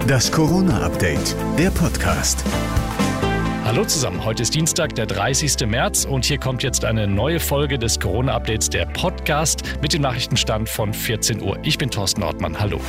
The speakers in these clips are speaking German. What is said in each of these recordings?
Das Corona-Update, der Podcast. Hallo zusammen, heute ist Dienstag, der 30. März und hier kommt jetzt eine neue Folge des Corona-Updates, der Podcast mit dem Nachrichtenstand von 14 Uhr. Ich bin Thorsten Ortmann, hallo.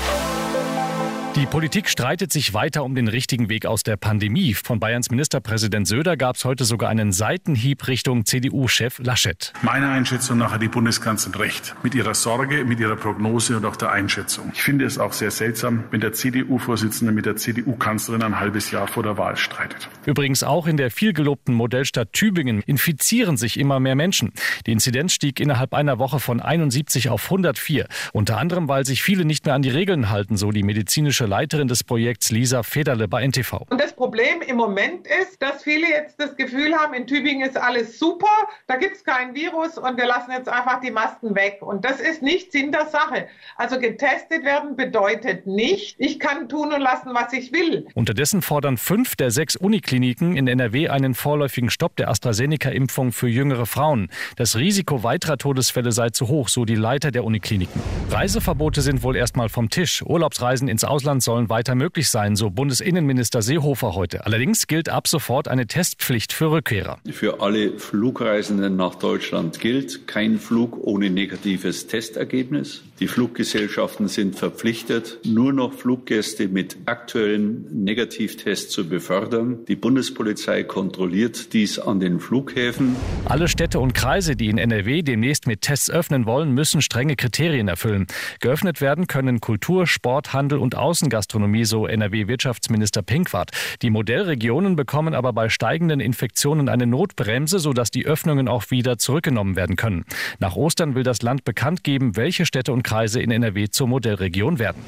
Die Politik streitet sich weiter um den richtigen Weg aus der Pandemie. Von Bayerns Ministerpräsident Söder gab es heute sogar einen Seitenhieb Richtung CDU-Chef Laschet. Meiner Einschätzung nach hat die Bundeskanzlerin recht. Mit ihrer Sorge, mit ihrer Prognose und auch der Einschätzung. Ich finde es auch sehr seltsam, wenn der CDU-Vorsitzende mit der CDU-Kanzlerin ein halbes Jahr vor der Wahl streitet. Übrigens auch in der vielgelobten Modellstadt Tübingen infizieren sich immer mehr Menschen. Die Inzidenz stieg innerhalb einer Woche von 71 auf 104. Unter anderem, weil sich viele nicht mehr an die Regeln halten, so die medizinische technische Leiterin des Projekts Lisa Federle bei NTV. Und das Problem im Moment ist, dass viele jetzt das Gefühl haben, in Tübingen ist alles super, da gibt es kein Virus und wir lassen jetzt einfach die Masken weg. Und das ist nicht Sinn der Sache. Also getestet werden bedeutet nicht, ich kann tun und lassen, was ich will. Unterdessen fordern fünf der sechs Unikliniken in NRW einen vorläufigen Stopp der AstraZeneca-Impfung für jüngere Frauen. Das Risiko weiterer Todesfälle sei zu hoch, so die Leiter der Unikliniken. Reiseverbote sind wohl erstmal vom Tisch. Urlaubsreisen ins Ausland Deutschland sollen weiter möglich sein, so Bundesinnenminister Seehofer heute. Allerdings gilt ab sofort eine Testpflicht für Rückkehrer. Für alle Flugreisenden nach Deutschland gilt kein Flug ohne negatives Testergebnis. Die Fluggesellschaften sind verpflichtet, nur noch Fluggäste mit aktuellen Negativtests zu befördern. Die Bundespolizei kontrolliert dies an den Flughäfen. Alle Städte und Kreise, die in NRW demnächst mit Tests öffnen wollen, müssen strenge Kriterien erfüllen. Geöffnet werden können Kultur, Sport, Handel und Außen Außengastronomie, so NRW-Wirtschaftsminister Pinkwart. Die Modellregionen bekommen aber bei steigenden Infektionen eine Notbremse, sodass die Öffnungen auch wieder zurückgenommen werden können. Nach Ostern will das Land bekannt geben, welche Städte und Kreise in NRW zur Modellregion werden.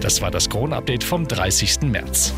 Das war das Corona-Update vom 30. März.